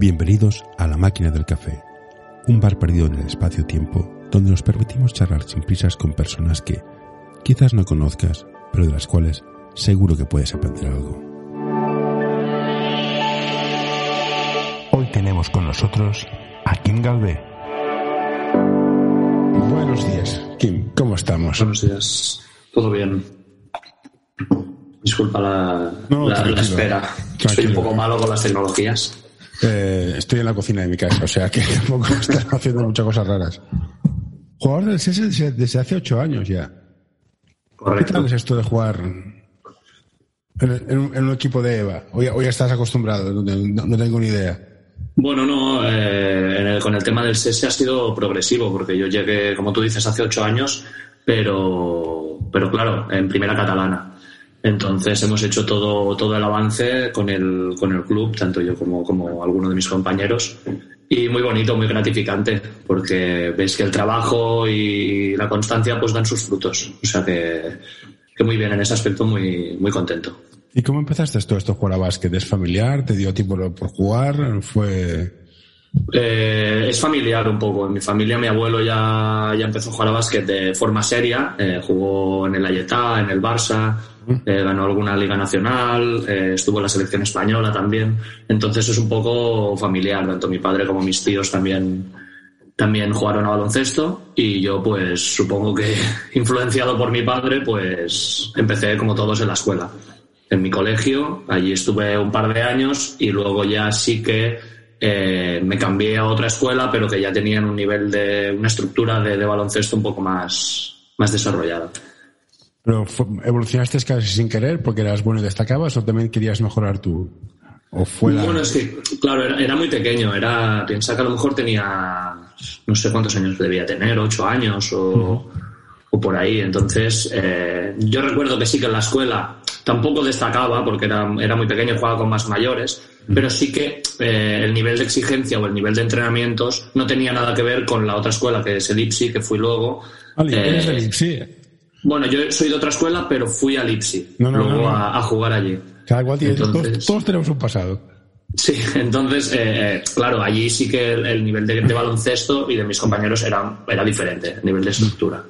Bienvenidos a La Máquina del Café, un bar perdido en el espacio-tiempo donde nos permitimos charlar sin prisas con personas que quizás no conozcas, pero de las cuales seguro que puedes aprender algo. Hoy tenemos con nosotros a Kim Galvé. Buenos días, Kim, ¿cómo estamos? Buenos días, todo bien. Disculpa la, No, la- la tranquilo. espera. Soy un poco malo con las tecnologías. Eh, estoy en la cocina de mi casa, o sea que tampoco están haciendo muchas cosas raras. Jugador del CS desde, hace ocho años ya. ¿Qué Correcto. tal es esto de jugar en, en un, en un equipo de EVA? Hoy, hoy estás acostumbrado, no, no- no tengo ni idea. Bueno, no, eh, en el- con el tema del SESE ha sido progresivo, porque yo llegué, como tú dices, hace ocho años, pero, pero claro, en primera catalana. Entonces hemos hecho todo, todo el avance con el, con el club, tanto yo como, como alguno de mis compañeros. Y muy bonito, muy gratificante, porque ves que el trabajo y la constancia pues dan sus frutos. O sea que, que muy bien, en ese aspecto muy, muy contento. ¿Y cómo empezaste todo esto, jugar a básquet? ¿Es familiar? ¿Te dio tiempo por jugar? ¿Fue...? Eh, es familiar un poco. En mi familia, mi abuelo ya, ya empezó a jugar a básquet de forma seria. Eh, jugó en el Ayetá, en el Barça, eh, ganó alguna liga nacional, eh, estuvo en la selección española también. Entonces es un poco familiar. Tanto mi padre como mis tíos también, también jugaron a baloncesto. Y yo, pues supongo que influenciado por mi padre, pues empecé como todos en la escuela. En mi colegio, allí estuve un par de años y luego ya sí que eh, me cambié a otra escuela, pero que ya tenían un nivel de una estructura de, de baloncesto un poco más, más desarrollada. ¿Pero evolucionaste casi sin querer porque eras bueno y destacabas o también querías mejorar tú? ¿O fue la...? Bueno, es que, claro, era, era muy pequeño. Era, piensa que a lo mejor tenía, no sé cuántos años debía tener, ocho años o, o por ahí. Entonces, eh, yo recuerdo que sí que en la escuela tampoco destacaba porque era, era muy pequeño jugaba con más mayores, pero sí que eh, el nivel de exigencia o el nivel de entrenamientos no tenía nada que ver con la otra escuela, que es el IPSI, que fui luego. Vale, Eh, del IPSI. Bueno, yo soy de otra escuela, pero fui al IPSI, No, no, luego no, no. A, a jugar allí. Cada cual tiene... Entonces- todos, todos tenemos un pasado. Sí, entonces, eh, eh, claro, allí sí que el, el nivel de, de baloncesto y de mis compañeros era, era diferente, el nivel de estructura.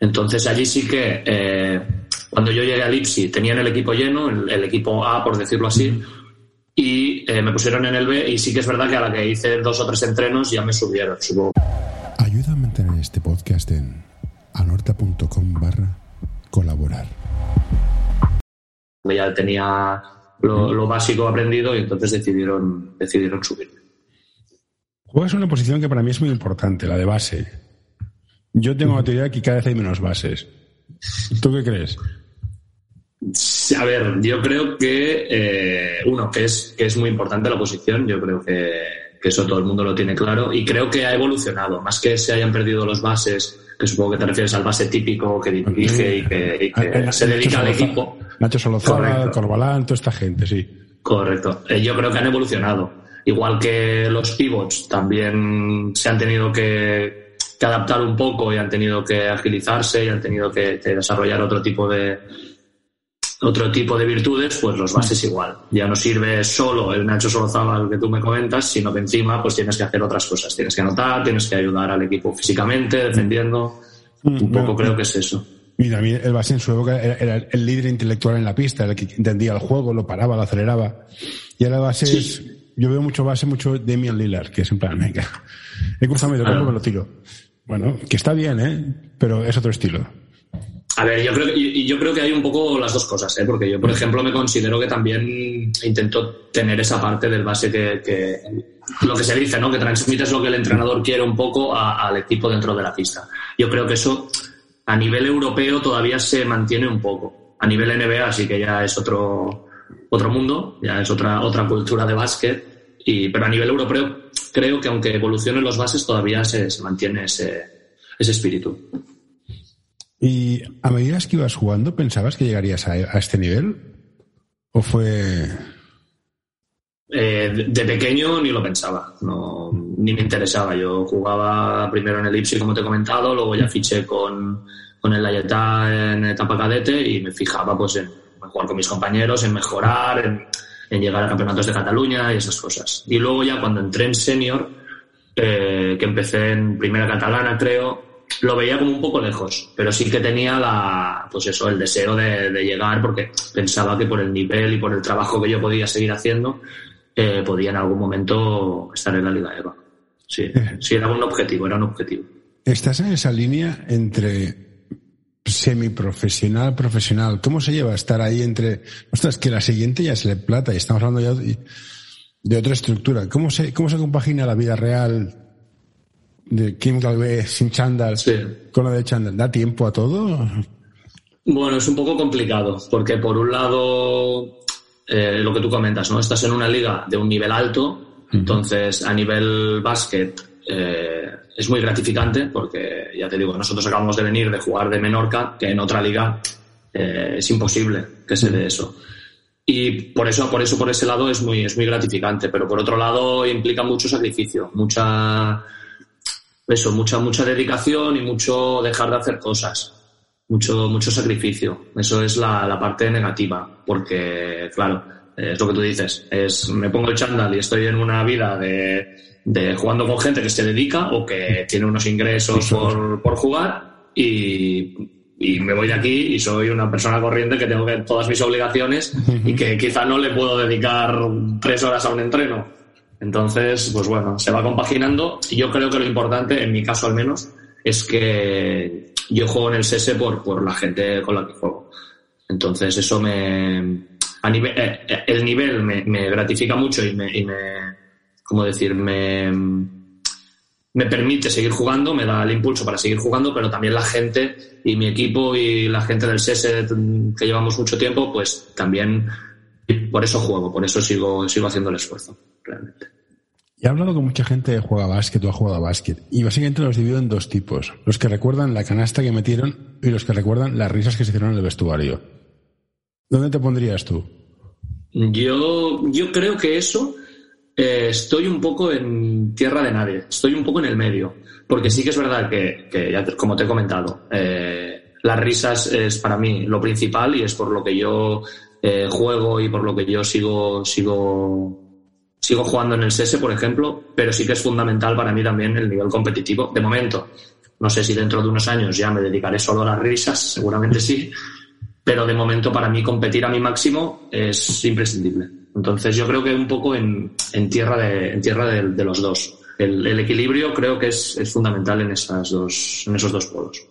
Entonces allí sí que, eh, cuando yo llegué al IPSI, tenían el equipo lleno, el, el equipo A, por decirlo así, y eh, me pusieron en el B y sí que es verdad que a la que hice dos o tres entrenos ya me subieron. Supongo Ayuda a mantener este podcast en anorta.com barra colaborar. ya tenía lo, lo básico aprendido y entonces decidieron, decidieron subirme. Juegas una posición que para mí es muy importante, la de base. Yo tengo la teoría de que cada vez hay menos bases. ¿Tú qué crees? A ver, yo creo que, eh, uno, que es, que es muy importante la posición, yo creo que, que eso todo el mundo lo tiene claro, y creo que ha evolucionado, más que se hayan perdido los bases, que supongo que te refieres al base típico que dirige y que, y que Eh, se dedica al equipo. Nacho Correcto. Corbalán, toda esta gente, sí. Correcto. Eh, yo creo que han evolucionado. Igual que los pivots también se han tenido que, que adaptar un poco y han tenido que agilizarse y han tenido que, que desarrollar otro tipo de otro tipo de virtudes, pues los bases igual. Ya no sirve solo el Nacho Solozábal que tú me comentas, sino que encima pues tienes que hacer otras cosas. Tienes que anotar, tienes que ayudar al equipo físicamente, defendiendo. Un poco bueno, creo que es eso. También el base en su época era, el líder intelectual en la pista, el que entendía el juego, lo paraba, lo aceleraba. Y ahora base Sí. es, yo veo mucho base, mucho Damian Lillard, que es en plan, venga, he cruzado medio campo, me lo tiro. Bueno, que está bien, ¿eh? Pero es otro estilo. A ver, yo creo, y yo creo que hay un poco las dos cosas, ¿eh? porque yo, por ejemplo, me considero que también intento tener esa parte del base que, que- lo que se dice, ¿no? que transmites lo que el entrenador quiere un poco a- al equipo dentro de la pista. Yo creo que eso a nivel europeo todavía se mantiene un poco. A nivel NBA sí que ya es otro, otro mundo, ya es otra, otra cultura de básquet, y, pero a nivel europeo creo que aunque evolucionen los bases todavía se, se mantiene ese, ese espíritu. Y a medida que ibas jugando, ¿pensabas que llegarías a, este nivel? ¿O fue...? Eh, de, pequeño ni lo pensaba, no, ni me interesaba. Yo jugaba primero en el Ipsi, como te he comentado, luego ya fiché con, con el Layetá en etapa cadete y me fijaba pues en, jugar con mis compañeros, en mejorar, en, en llegar a campeonatos de Cataluña y esas cosas. Y luego ya cuando entré en senior, eh, que empecé en primera catalana, creo, lo veía como un poco lejos, pero sí que tenía la, pues eso, el deseo de, llegar porque pensaba que por el nivel y por el trabajo que yo podía seguir haciendo, eh, podía en algún momento estar en la Liga EVA. Sí, sí, era un objetivo, era un objetivo. Estás en esa línea entre semiprofesional, profesional. ¿Cómo se lleva estar ahí entre, ostras, que la siguiente ya es el plata y estamos hablando ya de, otra estructura? ¿Cómo se, cómo se compagina la vida real de Kim Galvez sin chándal con la de chándal? ¿Da tiempo a todo? Bueno, es un poco complicado, porque por un lado, eh, lo que tú comentas, ¿no? Estás en una liga de un nivel alto, entonces a nivel básquet eh, es muy gratificante porque, ya te digo, nosotros acabamos de venir de jugar de Menorca, que en otra liga eh, es imposible que se dé eso. Y por eso, por eso, por ese lado es muy, es muy gratificante, pero por otro lado implica mucho sacrificio, mucha, eso, mucha, mucha dedicación y mucho dejar de hacer cosas. Mucho, mucho sacrificio. Eso es la, la parte negativa, porque, claro, es lo que tú dices, es me pongo el chándal y estoy en una vida de de jugando con gente que se dedica o que tiene unos ingresos por, por jugar y, y, me voy de aquí y soy una persona corriente que tengo que todas mis obligaciones y que quizá no le puedo dedicar tres horas a un entreno. Entonces, pues bueno, se va compaginando y yo creo que lo importante, en mi caso al menos, es que yo juego en el SS por, la gente con la que juego. Entonces eso me... A nivel, eh, eh, el nivel me, gratifica mucho y me, y me como decir, me, me permite seguir jugando, me da el impulso para seguir jugando, pero también la gente y mi equipo y la gente del SESE que llevamos mucho tiempo, pues también por eso juego, por eso sigo, sigo haciendo el esfuerzo, realmente. Y he hablado con mucha gente que juega básquet o ha jugado a básquet. Y básicamente los divido en dos tipos. Los que recuerdan la canasta que metieron y los que recuerdan las risas que se hicieron en el vestuario. ¿Dónde te pondrías tú? Yo, yo creo que eso eh, estoy un poco en tierra de nadie, estoy un poco en el medio, porque sí que es verdad que, ya como te he comentado, eh, las risas es para mí lo principal y es por lo que yo eh, juego y por lo que yo sigo, sigo, sigo jugando en el SESE, por ejemplo, pero sí que es fundamental para mí también el nivel competitivo. De momento, no sé si dentro de unos años ya me dedicaré solo a las risas, seguramente sí, pero de momento para mí competir a mi máximo es imprescindible. Entonces yo creo que un poco en, tierra, de, en tierra de, los dos. El, equilibrio creo que es, fundamental en, esas dos, en esos dos polos.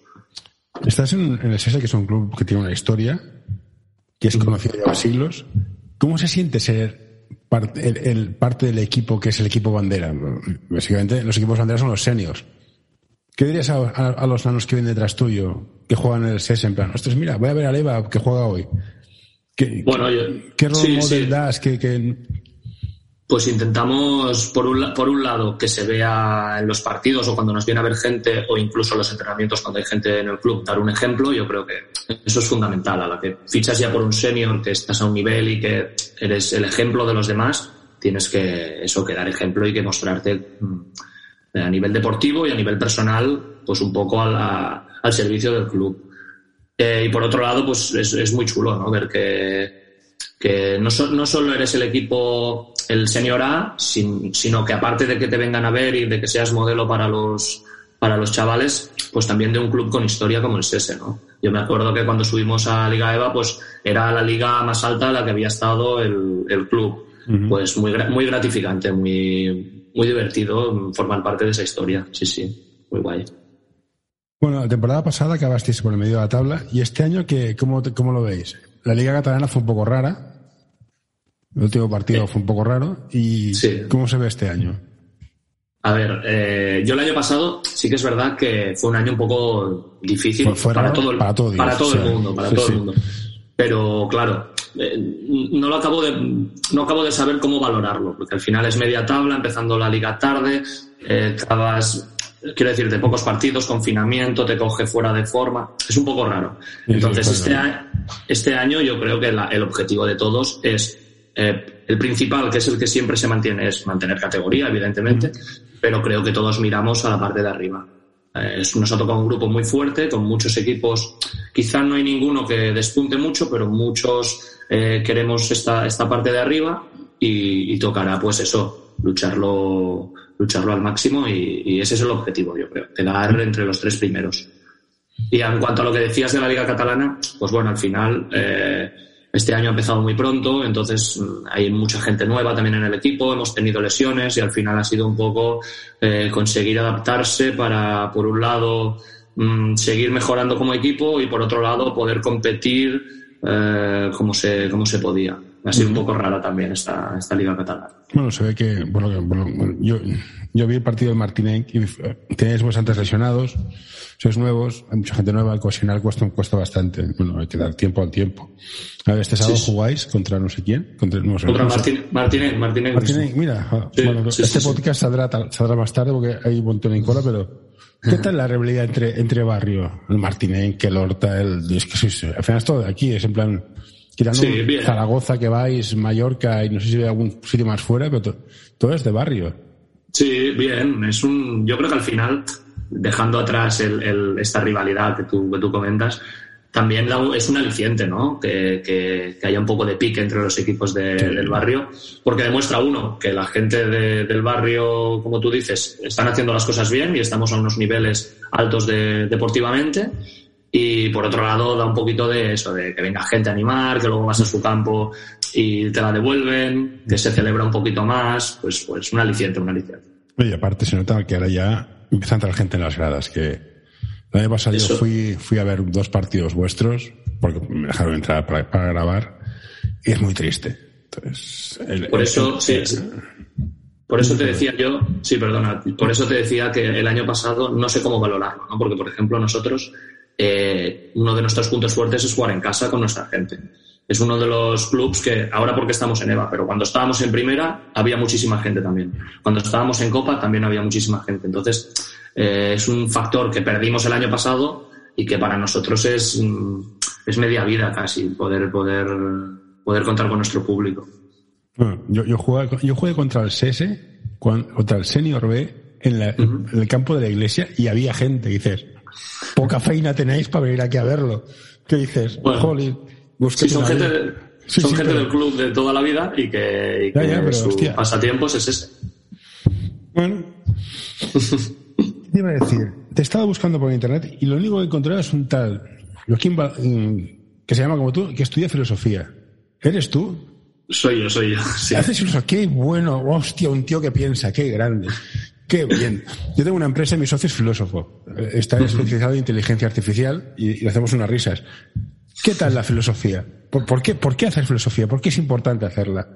Estás en, el SESA, que es un club que tiene una historia, que es conocido ya siglos. ¿Cómo se siente ser parte, el, parte del equipo que es el equipo bandera? Básicamente los equipos bandera son los seniors. ¿Qué dirías a, los nanos que vienen detrás tuyo, que juegan en el SES en plan, ostras, mira, voy a ver a Leva que juega hoy? ¿Qué, bueno, ¿qué rol das? Pues intentamos, por un, por un lado, que se vea en los partidos o cuando nos viene a ver gente o incluso en los entrenamientos cuando hay gente en el club, dar un ejemplo. Yo creo que eso es fundamental. A la que fichas ya por un senior, que estás a un nivel y que eres el ejemplo de los demás, tienes que eso, que dar ejemplo y que mostrarte mm, a nivel deportivo y a nivel personal, pues un poco al servicio del club. Eh, y por otro lado, pues es, muy chulo, ¿no? Ver que, que no, no, solo eres el equipo, el senior A, sino que aparte de que te vengan a ver y de que seas modelo para los, para los chavales, pues también de un club con historia como el SESE, ¿no? Yo me acuerdo que cuando subimos a Liga EVA, pues era la liga más alta en la que había estado el, el club. Pues muy, muy gratificante, muy, muy divertido formar parte de esa historia. Sí, sí, muy guay. Bueno, la temporada pasada acabasteis por el medio de la tabla y este año, ¿qué, cómo, cómo lo veis? La Liga Catalana fue un poco rara. El último partido fue un poco raro. ¿Y cómo se ve este año? A ver, eh, yo el año pasado sí que es verdad que fue un año un poco difícil para, todo el, para, todo, para todo el mundo, para todo el mundo. Pero claro, eh, no lo acabo de no acabo de saber cómo valorarlo, porque al final es media tabla, empezando la liga tarde, eh, acabas quiero decir, de pocos partidos, confinamiento, te coge fuera de forma. Es un poco raro. Entonces, este, año, este año yo creo que el objetivo de todos es eh, el principal, que es el que siempre se mantiene, es mantener categoría, evidentemente, pero creo que todos miramos a la parte de arriba. Eh, nos ha tocado un grupo muy fuerte, con muchos equipos. Quizá no hay ninguno que despunte mucho, pero muchos eh, queremos esta, esta parte de arriba y, tocará, pues eso, lucharlo, lucharlo al máximo y, ese es el objetivo, yo creo, quedar entre los tres primeros. Y en cuanto a lo que decías de la Liga Catalana, pues bueno, al final. Eh, este año ha empezado muy pronto, entonces mm, hay mucha gente nueva también en el equipo, hemos tenido lesiones y al final ha sido un poco eh, conseguir adaptarse para, por un lado, mm, seguir mejorando como equipo y por otro lado, poder competir eh, como, se, como se podía. Ha sido un poco rara también esta, esta liga catalana. Bueno, se ve que, bueno, yo, yo vi el partido de Martínez y eh, tenéis bastantes lesionados sois nuevos, hay mucha gente nueva, cohesionar cuesta, cuesta bastante. Bueno, hay que dar tiempo al tiempo. A ver, este sábado jugáis contra no sé quién. Contra, no contra Martínez, Martínez, mira, ah, bueno, este podcast saldrá, saldrá más tarde porque hay un montón en cola, pero ¿qué tal la rivalidad entre, entre barrio? El Martínez, el Horta, el... Es que sois, al final es todo de aquí, es en plan... Quitando Zaragoza que vais, Mallorca y no sé si hay algún sitio más fuera, pero todo es de barrio. Sí, bien. Es un, yo creo que al final dejando atrás el, esta rivalidad que tú, que tú comentas, también es un aliciente, ¿no? Que, que, haya un poco de pique entre los equipos del barrio, porque demuestra uno que la gente del barrio, como tú dices, están haciendo las cosas bien y estamos a unos niveles altos de, deportivamente. Y por otro lado, da un poquito de eso, de que venga gente a animar, que luego vas a su campo y te la devuelven, que se celebra un poquito más, pues, pues un aliciente, un aliciente. Y aparte se nota que ahora ya empieza a entrar gente en las gradas. Que el año pasado yo fui, fui a ver dos partidos vuestros, porque me dejaron entrar para, para grabar, y es muy triste. Entonces, por eso, sí, Por eso te decía yo, sí, perdona, por eso te decía que el año pasado no sé cómo valorarlo, ¿no? Porque, por ejemplo, nosotros, eh, uno de nuestros puntos fuertes es jugar en casa con nuestra gente es uno de los clubs que ahora porque estamos en EVA, pero cuando estábamos en primera había muchísima gente también. Cuando estábamos en Copa también había muchísima gente. Entonces eh, es un factor que perdimos el año pasado y que para nosotros es, mm, es media vida casi poder, poder, poder contar con nuestro público. yo, yo, jugué, yo jugué contra el CS, contra el Senior B en, el campo de la iglesia y había gente. dices, poca feina tenéis para venir aquí a verlo. ¿Qué dices? Sí, son gente, son gente del club de toda la vida y que, su pasatiempos es ese. Bueno. te iba a decir? Te estaba buscando por internet y lo único que encontré es un tal Joaquín mm, que se llama como tú, que estudia filosofía. ¿Eres tú? Soy yo, soy yo. Sí. Haces filosofía. Qué bueno, hostia, un tío que piensa, qué grande. Qué bien. Yo tengo una empresa y mi socio es filósofo. Está especializado en inteligencia artificial y, y hacemos unas risas. ¿Qué tal la filosofía? ¿Por, qué, ¿Por, qué, hacer filosofía? ¿Por qué es importante hacerla?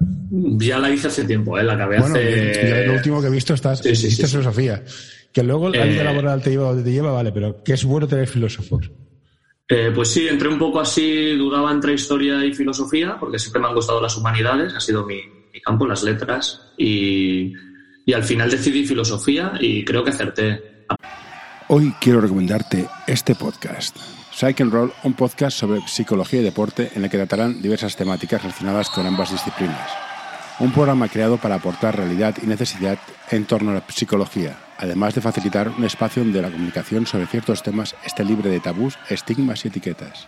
Ya la hice hace tiempo, ¿eh? la acabé bueno, hace... Lo último que he visto estás, sí, filosofía. Que luego la vida eh, laboral te lleva donde te lleva, vale, pero que es bueno tener filósofos. Eh, pues sí, entré un poco así, dudaba entre historia y filosofía, porque siempre me han gustado las humanidades, ha sido mi, campo, las letras, y, y al final decidí filosofía y creo que acerté. Hoy quiero recomendarte este podcast. And Roll, un podcast sobre psicología y deporte en el que tratarán diversas temáticas relacionadas con ambas disciplinas. Un programa creado para aportar realidad y necesidad en torno a la psicología, además de facilitar un espacio donde la comunicación sobre ciertos temas esté libre de tabús, estigmas y etiquetas.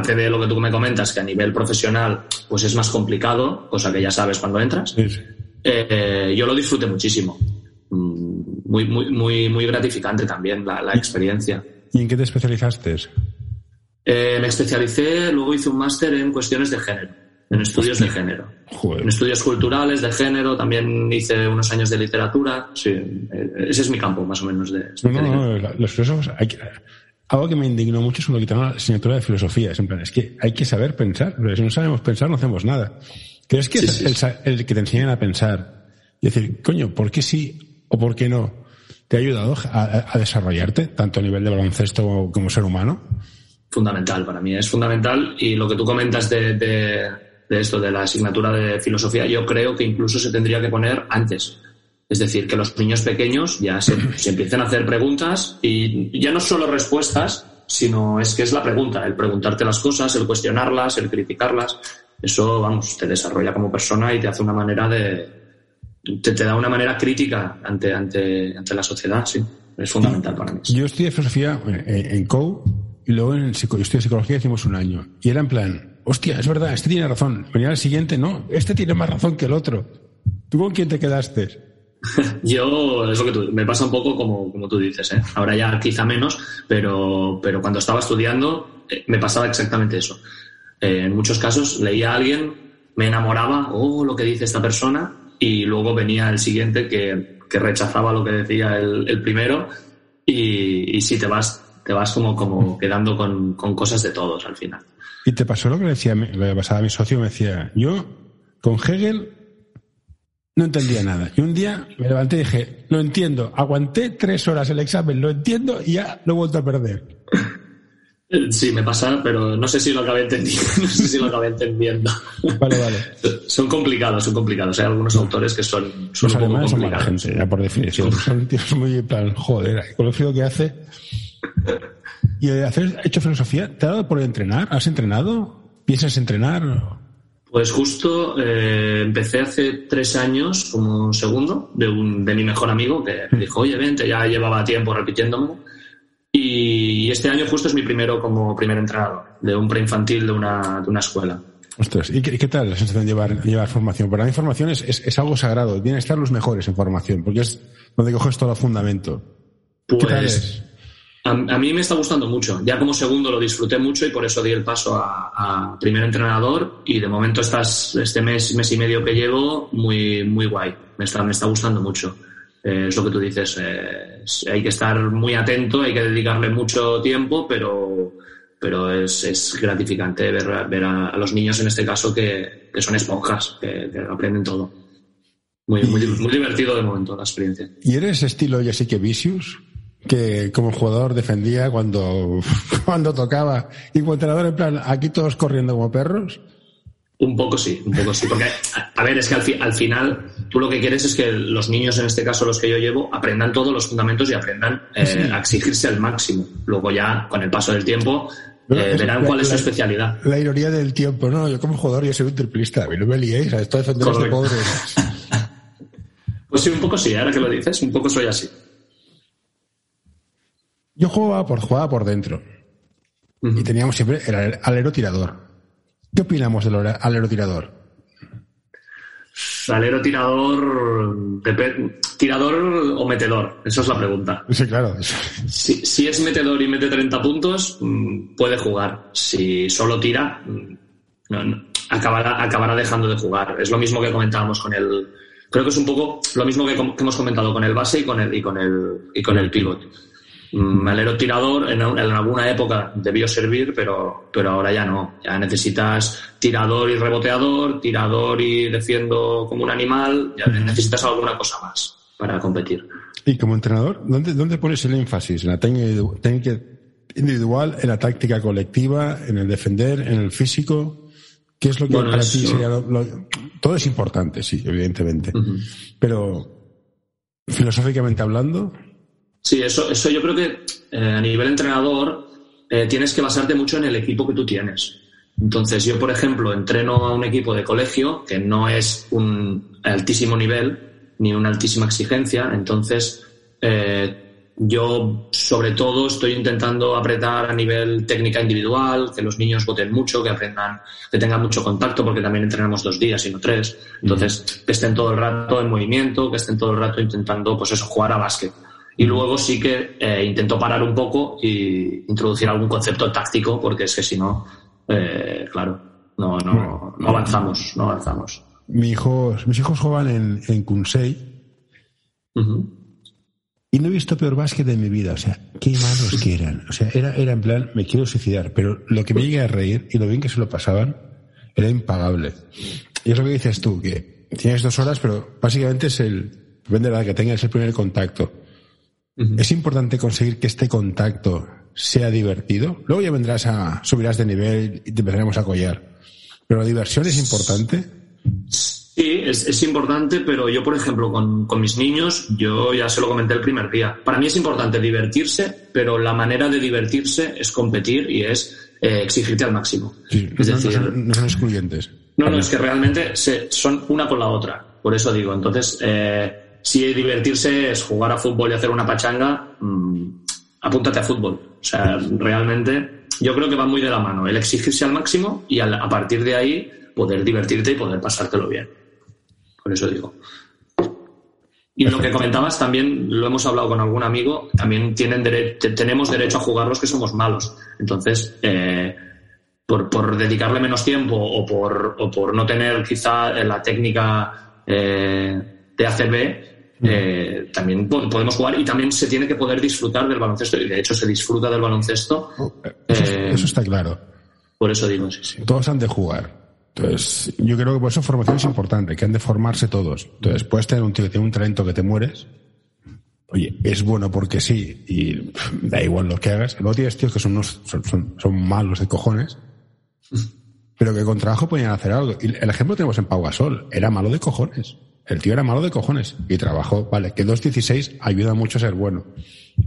Aparte de lo que tú me comentas, que a nivel profesional pues es más complicado, cosa que ya sabes cuando entras, eh, yo lo disfruté muchísimo. Mm, muy, muy, muy, muy gratificante también la, experiencia. ¿Y en qué te especializaste? Eh, me especialicé, luego hice un máster en cuestiones de género, en estudios de género. En estudios culturales de género, también hice unos años de literatura. Sí, eh, ese es mi campo, más o menos. De no, no, los filósofos hay que, algo que me indignó mucho es lo que tengo la asignatura de filosofía. Es en plan, es que hay que saber pensar. Pero si no sabemos pensar, no hacemos nada. ¿Crees que es El, que te enseñan a pensar y decir, coño, ¿por qué sí o por qué no? ¿Te ha ayudado a, desarrollarte, tanto a nivel de baloncesto como, ser humano? Fundamental, para mí es fundamental. Y lo que tú comentas de, de, esto, de la asignatura de filosofía, yo creo que incluso se tendría que poner antes. Es decir, que los niños pequeños ya se, se empiecen a hacer preguntas y ya no solo respuestas, sino es que es la pregunta, el preguntarte las cosas, el cuestionarlas, el criticarlas. Eso, vamos, te desarrolla como persona y te hace una manera de. te, da una manera crítica ante, ante, ante la sociedad, sí. Es fundamental para mí. Yo estudié filosofía eh, en COU y luego en yo estudié psicología hicimos un año. Y era en plan, hostia, es verdad, este tiene razón. Venía el siguiente, no, este tiene más razón que el otro. ¿Tú con quién te quedaste? Yo, es lo que tú, me pasa un poco como, como tú dices, ¿eh? ahora ya quizá menos, pero, pero cuando estaba estudiando eh, me pasaba exactamente eso. Eh, en muchos casos leía a alguien, me enamoraba, oh, lo que dice esta persona, y luego venía el siguiente que, que rechazaba lo que decía el, primero, y, y sí, te vas, te vas como, como quedando con, con cosas de todos al final. ¿Y te pasó lo que decía, a mi socio? Me decía, yo con Hegel no entendía nada. Y un día me levanté y dije, lo entiendo. Aguanté tres horas el examen, lo entiendo y ya lo he vuelto a perder. Sí, me pasa, pero no sé si lo acabé entendiendo. No sé si lo acabé entendiendo. Vale, vale. Son complicados, son complicados. Hay algunos autores que son, son Los alemanes son mala gente, ya por definición. Son tíos muy plan, joder, con lo frío que hace. ¿Y hacer hecho filosofía? ¿Te ha dado por entrenar? ¿Has entrenado? ¿Piensas entrenar? Pues justo eh, empecé hace tres años como segundo de, un, de mi mejor amigo que me dijo, oye, vente, ya llevaba tiempo repitiéndome. Y este año justo es mi primero como primer entrenador de un preinfantil de una, de una escuela. Ostras, ¿y qué, tal la sensación de llevar, llevar formación? Para mí formación es, es, algo sagrado, tienen que estar los mejores en formación, porque es donde coges todo el fundamento. Pues, a, mí me está gustando mucho. Ya como segundo lo disfruté mucho y por eso di el paso a, primer entrenador y de momento estás, este mes, mes y medio que llevo, muy, muy guay. Me está, me está gustando mucho. Eh, es lo que tú dices. Hay que estar muy atento, hay que dedicarle mucho tiempo, pero, pero es, es gratificante ver, ver a, los niños en este caso que, que son esponjas, que, aprenden todo. Muy, muy, muy divertido de momento la experiencia. ¿Y eres estilo Jessica Vicious? Que como jugador defendía cuando, cuando tocaba y como entrenador en plan, aquí todos corriendo como perros. Un poco sí, un poco sí. Porque, a ver, es que al, al, final tú lo que quieres es que los niños, en este caso los que yo llevo, aprendan todos los fundamentos y aprendan eh, a exigirse al máximo. Luego ya, con el paso del tiempo, eh, verán cuál es su especialidad. La ironía del tiempo, ¿no? Yo como jugador yo soy un triplista, a mí no me liéis, a esto defender a este pobre. pues sí, un poco sí, ahora que lo dices, un poco soy así. Yo jugaba por, jugaba por dentro. Y teníamos siempre el alero tirador. ¿Qué opinamos del alero tirador? Alero tirador. ¿Tirador o metedor? Esa es la pregunta. Sí, claro. Si, si, es metedor y mete 30 puntos, mm, puede jugar. Si solo tira, mm, acabará, acabará dejando de jugar. Es lo mismo que comentábamos con el. Creo que es un poco lo mismo que, hemos comentado con el base y con el, y con el, y con el pivot Malero tirador en, alguna época debió servir, pero, pero ahora ya no. Ya necesitas tirador y reboteador, tirador y defiendo como un animal, ya necesitas alguna cosa más para competir. Y como entrenador, ¿dónde, dónde pones el énfasis? ¿En la técnica individual, en la táctica colectiva, en el defender, en el físico? ¿Qué es lo que para ti sería lo, Todo es importante, sí, evidentemente. Pero, filosóficamente hablando, Sí, eso, eso yo creo que eh, a nivel entrenador eh, tienes que basarte mucho en el equipo que tú tienes. Entonces, yo, por ejemplo, entreno a un equipo de colegio que no es un altísimo nivel ni una altísima exigencia. Entonces, eh, yo, sobre todo, estoy intentando apretar a nivel técnica individual, que los niños voten mucho, que aprendan, que tengan mucho contacto, porque también entrenamos dos días y no tres. Entonces, que estén todo el rato en movimiento, que estén todo el rato intentando, pues eso, jugar a básquet. Y luego sí que eh, intento parar un poco y introducir algún concepto táctico, porque es que si no, eh, claro, no, no, no, avanzamos, no avanzamos. mis hijos juegan en, en Kunsei y no he visto peor básquet de mi vida. O sea, qué malos que eran. O sea, era, era en plan, me quiero suicidar, pero lo que me llegué a reír y lo bien que se lo pasaban era impagable. Y es lo que dices tú, que tienes dos horas, pero básicamente es el, depende de la que tengas el primer contacto Es importante conseguir que este contacto sea divertido. Luego ya vendrás a, subirás de nivel y te empezaremos a collar. Pero la diversión es importante. Sí, es, importante, pero yo, por ejemplo, con, mis niños, yo ya se lo comenté el primer día. Para mí es importante divertirse, pero la manera de divertirse es competir y es eh, exigirte al máximo. es decir, no son, excluyentes. No, no, es que realmente se, son una con la otra. Por eso digo, entonces, eh, si divertirse es jugar a fútbol y hacer una pachanga, mmm, apúntate a fútbol. O sea, realmente yo creo que va muy de la mano el exigirse al máximo y a partir de ahí poder divertirte y poder pasártelo bien. Por eso digo. Y lo que comentabas también, lo hemos hablado con algún amigo, también tienen tenemos derecho a jugar los que somos malos. Entonces, eh, por, dedicarle menos tiempo o por, o por no tener quizá la técnica eh, de ACB, eh, también podemos jugar y también se tiene que poder disfrutar del baloncesto y de hecho se disfruta del baloncesto. Oh, eso, eh, está claro. Por eso digo, sí, Todos han de jugar. Entonces, yo creo que por eso formación es importante, que han de formarse todos. Entonces, puedes tener un tío que tiene un talento que te mueres. Oye, es bueno porque sí, y da igual lo que hagas. Luego tienes tíos que son, son, son, malos de cojones, pero que con trabajo podían hacer algo. Y el ejemplo tenemos en Pau Gasol, era malo de cojones. El tío era malo de cojones y trabajó. Vale, que 2.16 ayuda mucho a ser bueno.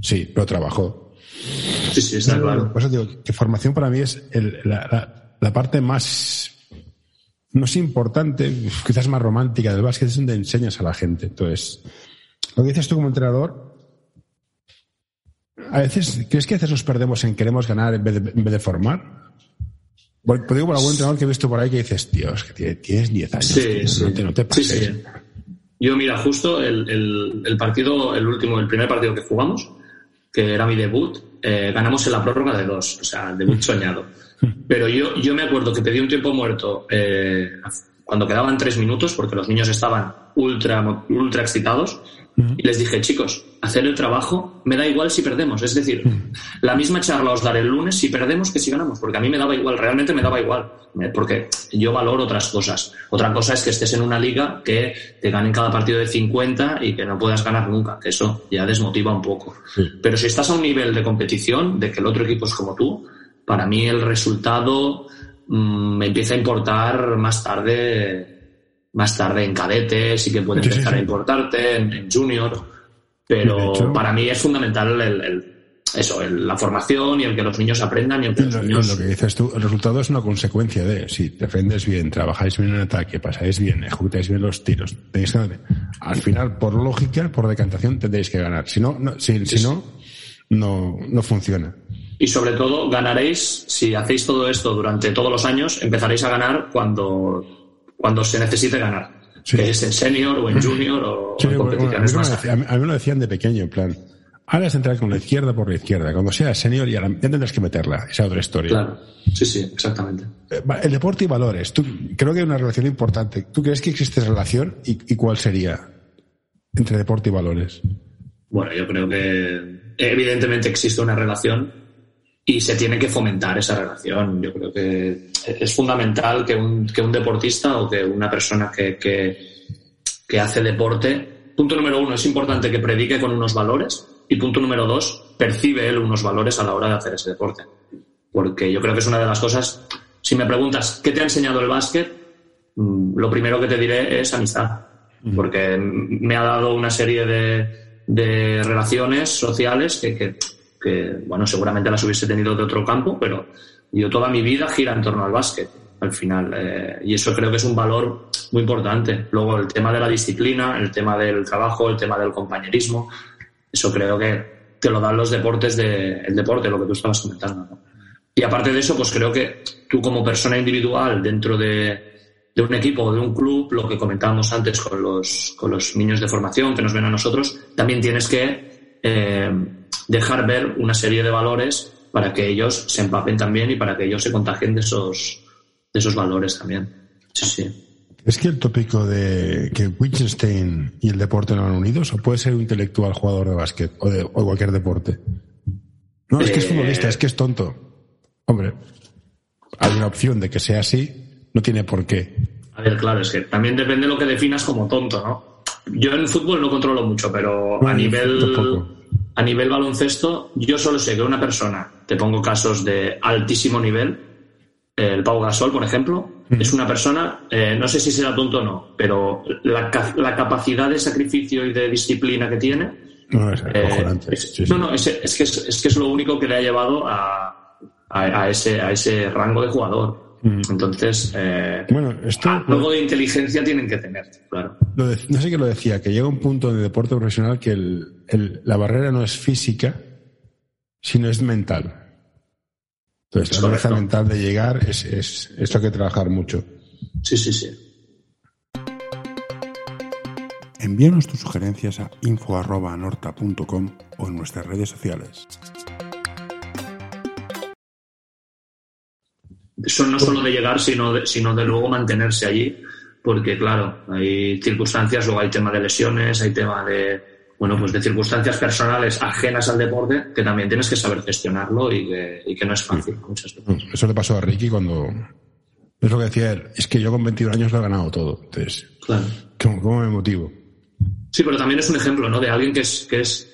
Sí, pero trabajó. Sí, sí, está claro. Por eso digo que formación para mí es la, parte más, no es importante, quizás más romántica del básquet, es donde enseñas a la gente. Entonces, lo que dices tú como entrenador, a veces, ¿crees que a veces nos perdemos en queremos ganar en vez de, en vez de formar? Pues digo por algún entrenador que he visto por ahí que dices, tío, es que tienes 10 años. Sí, sí. No te, no te pases. Yo, mira, justo el, partido, el último, el primer partido que jugamos, que era mi debut, eh, ganamos en la prórroga de dos, o sea, debut soñado. Pero yo, yo me acuerdo que pedí un tiempo muerto eh, cuando quedaban tres minutos, porque los niños estaban ultra, ultra excitados, y les dije, chicos, hacer el trabajo me da igual si perdemos. Es decir, la misma charla os daré el lunes si perdemos que si ganamos, porque a mí me daba igual, realmente me daba igual, eh, porque yo valoro otras cosas. Otra cosa es que estés en una liga que te ganen cada partido de 50 y que no puedas ganar nunca, que eso ya desmotiva un poco. Pero si estás a un nivel de competición, de que el otro equipo es como tú, para mí el resultado mm, me empieza a importar más tarde más tarde en cadete, sí que puede empezar a importarte, en, junior, pero para mí es fundamental el, eso, la formación y el que los niños aprendan y el que los niños... Lo que dices tú, el resultado es una consecuencia de si defendes bien, trabajáis bien en ataque, pasáis bien, ejecutáis bien los tiros, tenéis que Al final, por lógica, por decantación, tendréis que ganar. Si no, no si, si no, no, no funciona. Y sobre todo, ganaréis, si hacéis todo esto durante todos los años, empezaréis a ganar cuando cuando se necesite ganar. Que es en senior o en junior o en competiciones más. a, mí, me lo decían de pequeño, en plan, ahora es entrar con la izquierda por la izquierda. Cuando seas senior ya, tendrás que meterla. Esa otra historia. Claro. Sí, sí, exactamente. Eh, el deporte y valores. Tú, creo que hay una relación importante. ¿Tú crees que existe relación y, cuál sería entre deporte y valores? Bueno, yo creo que evidentemente existe una relación y se tiene que fomentar esa relación. Yo creo que es fundamental que un, que un deportista o que una persona que, que, hace deporte, punto número uno, es importante que predique con unos valores y punto número dos, percibe él unos valores a la hora de hacer ese deporte. Porque yo creo que es una de las cosas, si me preguntas, ¿qué te ha enseñado el básquet? Mm, lo primero que te diré es amistad, porque me ha dado una serie de, de relaciones sociales que, que que, bueno, seguramente las hubiese tenido de otro campo, pero yo toda mi vida gira en torno al básquet, al final. Eh, y eso creo que es un valor muy importante. Luego el tema de la disciplina, el tema del trabajo, el tema del compañerismo, eso creo que te lo dan los deportes de, el deporte, lo que tú estabas comentando. Y aparte de eso, pues creo que tú como persona individual dentro de, de un equipo o de un club, lo que comentábamos antes con los, con los niños de formación que nos ven a nosotros, también tienes que eh, dejar ver una serie de valores para que ellos se empapen también y para que ellos se contagien de esos, de esos valores también. Sí, sí. ¿Es que el tópico de que Wittgenstein y el deporte no van unidos o puede ser un intelectual jugador de básquet o de cualquier deporte? No, es que es futbolista, es que es tonto. Hombre, hay una opción de que sea así, no tiene por qué. A ver, claro, es que también depende de lo que definas como tonto, ¿no? Yo en fútbol no controlo mucho, pero a nivel a nivel baloncesto, yo solo sé que una persona, te pongo casos de altísimo nivel, el Pau Gasol, por ejemplo, es una persona, eh, no sé si será tonto o no, pero la, capacidad de sacrificio y de disciplina que tiene. No, es, eh, no, no, es, que es, que es lo único que le ha llevado a, a, ese, a ese rango de jugador. Entonces, eh, bueno, esto, algo de inteligencia tienen que tener, claro. no sé qué lo decía, que llega un punto en el deporte profesional que la barrera no es física, sino es mental. Entonces, la fuerza mental de llegar es, es, esto hay que trabajar mucho. Sí, sí, sí. Envíanos tus sugerencias a info.norta.com o en nuestras redes sociales. Eso no solo de llegar, sino de, sino de luego mantenerse allí, porque claro, hay circunstancias, luego hay tema de lesiones, hay tema de, bueno, pues de circunstancias personales ajenas al deporte que también tienes que saber gestionarlo y que, no es fácil muchas veces. Eso le pasó a Ricky cuando, es lo que decía él, es que yo con 21 años lo he ganado todo, entonces, claro. ¿cómo, me motivo? Sí, pero también es un ejemplo, ¿no? De alguien que es, que es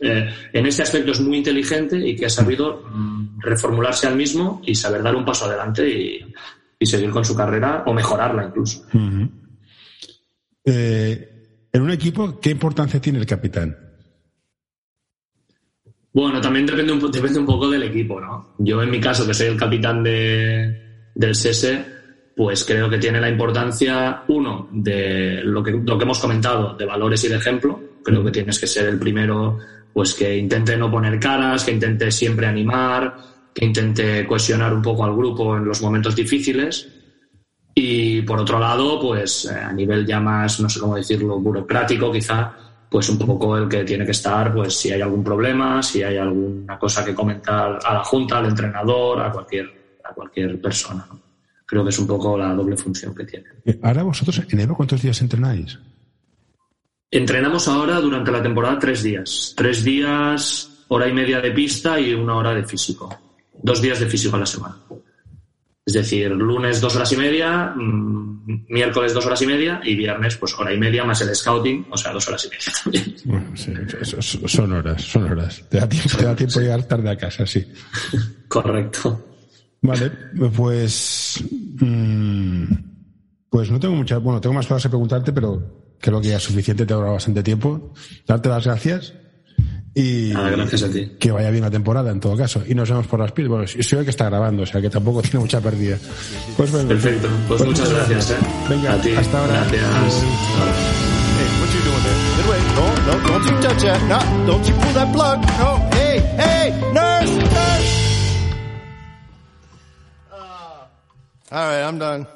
eh, en ese aspecto es muy inteligente y que ha sabido mm, reformularse al mismo y saber dar un paso adelante y, seguir con su carrera o mejorarla incluso. Eh, en un equipo, ¿qué importancia tiene el capitán? Bueno, también depende un, depende un poco del equipo, ¿no? Yo en mi caso, que soy el capitán de, del SESE, pues creo que tiene la importancia, uno, de lo que, lo que hemos comentado, de valores y de ejemplo. Creo que tienes que ser el primero pues que intente no poner caras, que intente siempre animar, que intente cohesionar un poco al grupo en los momentos difíciles. Y por otro lado, pues eh, a nivel ya más, no sé cómo decirlo, burocrático quizá, pues un poco el que tiene que estar, pues si hay algún problema, si hay alguna cosa que comentar a la junta, al entrenador, a cualquier, a cualquier persona. Creo que es un poco la doble función que tiene. Eh, ahora vosotros, enero, ¿cuántos días entrenáis? Entrenamos ahora durante la temporada tres días. Tres días, hora y media de pista y una hora de físico. Dos días de físico a la semana. Es decir, lunes dos horas y media, mm, miércoles dos horas y media y viernes pues hora y media más el scouting, o sea, dos horas y media también. Bueno, sí, son horas, son horas. Te da tiempo, te da tiempo llegar tarde a casa, sí. Correcto. Vale, pues... Mm, pues no tengo muchas... Bueno, tengo más cosas que preguntarte, pero creo que ya es suficiente, te ha durado bastante tiempo. Darte las gracias y gracias a ti. que vaya bien la temporada en todo caso. Y nos vemos por las pies. Bueno, soy que está grabando, o sea que tampoco tiene mucha pérdida. Pues Perfecto, pues, pues muchas gracias. ¿eh? Venga, a ti. hasta ahora. Gracias. All right, I'm done.